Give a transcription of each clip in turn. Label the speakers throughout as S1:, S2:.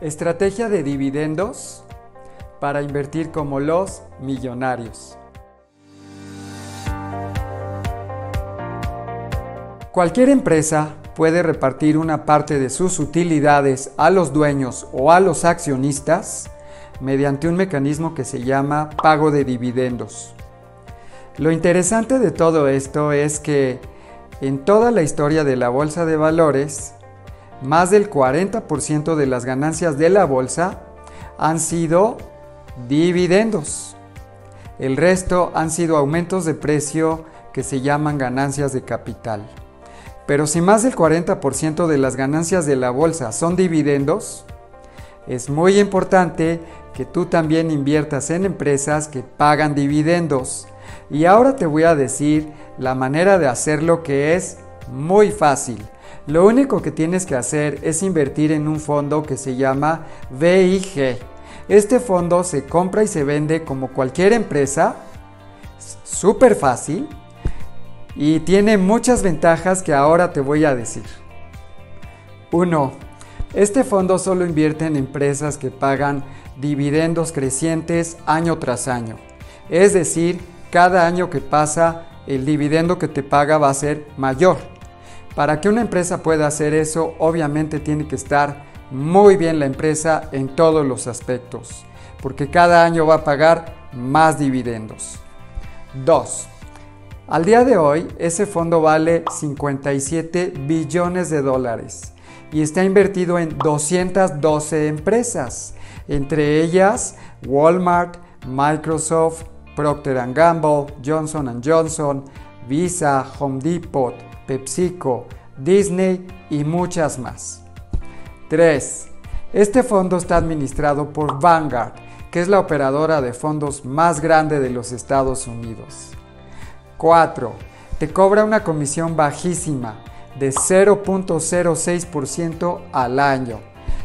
S1: Estrategia de dividendos para invertir como los millonarios. Cualquier empresa puede repartir una parte de sus utilidades a los dueños o a los accionistas mediante un mecanismo que se llama pago de dividendos. Lo interesante de todo esto es que en toda la historia de la bolsa de valores, más del 40% de las ganancias de la bolsa han sido dividendos. El resto han sido aumentos de precio que se llaman ganancias de capital. Pero si más del 40% de las ganancias de la bolsa son dividendos, es muy importante que tú también inviertas en empresas que pagan dividendos y ahora te voy a decir la manera de hacerlo que es muy fácil. Lo único que tienes que hacer es invertir en un fondo que se llama VIG. Este fondo se compra y se vende como cualquier empresa, súper fácil y tiene muchas ventajas que ahora te voy a decir. 1. Este fondo solo invierte en empresas que pagan dividendos crecientes año tras año. Es decir, cada año que pasa el dividendo que te paga va a ser mayor. Para que una empresa pueda hacer eso, obviamente tiene que estar muy bien la empresa en todos los aspectos, porque cada año va a pagar más dividendos. 2. Al día de hoy, ese fondo vale 57 billones de dólares y está invertido en 212 empresas, entre ellas Walmart, Microsoft, Procter ⁇ Gamble, Johnson Johnson, Visa, Home Depot, PepsiCo, Disney y muchas más. 3. Este fondo está administrado por Vanguard, que es la operadora de fondos más grande de los Estados Unidos. 4. Te cobra una comisión bajísima de 0.06% al año.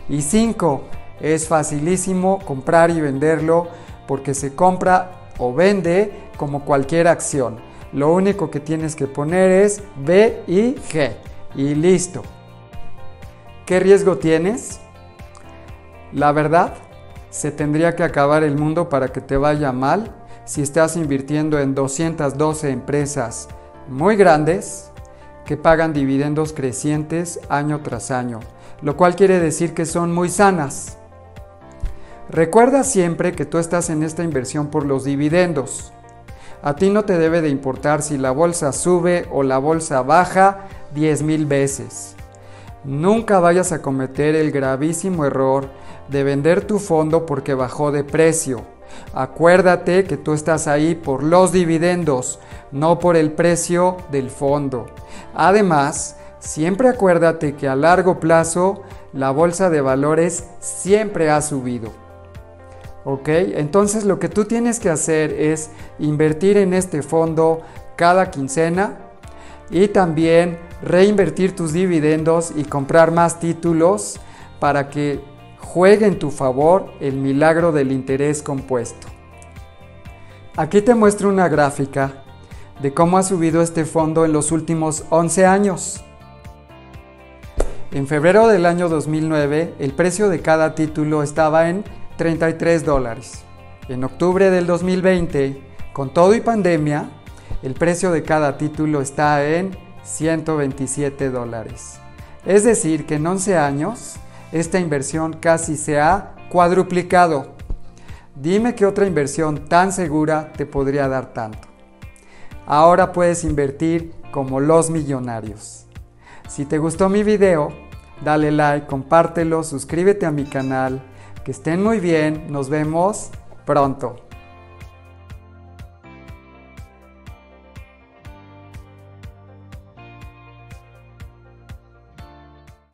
S1: Y 5. Es facilísimo comprar y venderlo porque se compra o vende como cualquier acción. Lo único que tienes que poner es B y G y listo. ¿Qué riesgo tienes? La verdad, se tendría que acabar el mundo para que te vaya mal si estás invirtiendo en 212 empresas muy grandes que pagan dividendos crecientes año tras año, lo cual quiere decir que son muy sanas. Recuerda siempre que tú estás en esta inversión por los dividendos. A ti no te debe de importar si la bolsa sube o la bolsa baja 10 mil veces. Nunca vayas a cometer el gravísimo error de vender tu fondo porque bajó de precio. Acuérdate que tú estás ahí por los dividendos, no por el precio del fondo. Además, siempre acuérdate que a largo plazo la bolsa de valores siempre ha subido. ¿Ok? Entonces lo que tú tienes que hacer es invertir en este fondo cada quincena y también reinvertir tus dividendos y comprar más títulos para que juegue en tu favor el milagro del interés compuesto. Aquí te muestro una gráfica de cómo ha subido este fondo en los últimos 11 años. En febrero del año 2009 el precio de cada título estaba en 33 dólares. En octubre del 2020, con todo y pandemia, el precio de cada título está en 127 dólares. Es decir, que en 11 años esta inversión casi se ha cuadruplicado. Dime qué otra inversión tan segura te podría dar tanto. Ahora puedes invertir como los millonarios. Si te gustó mi video, dale like, compártelo, suscríbete a mi canal que estén muy bien, nos vemos pronto.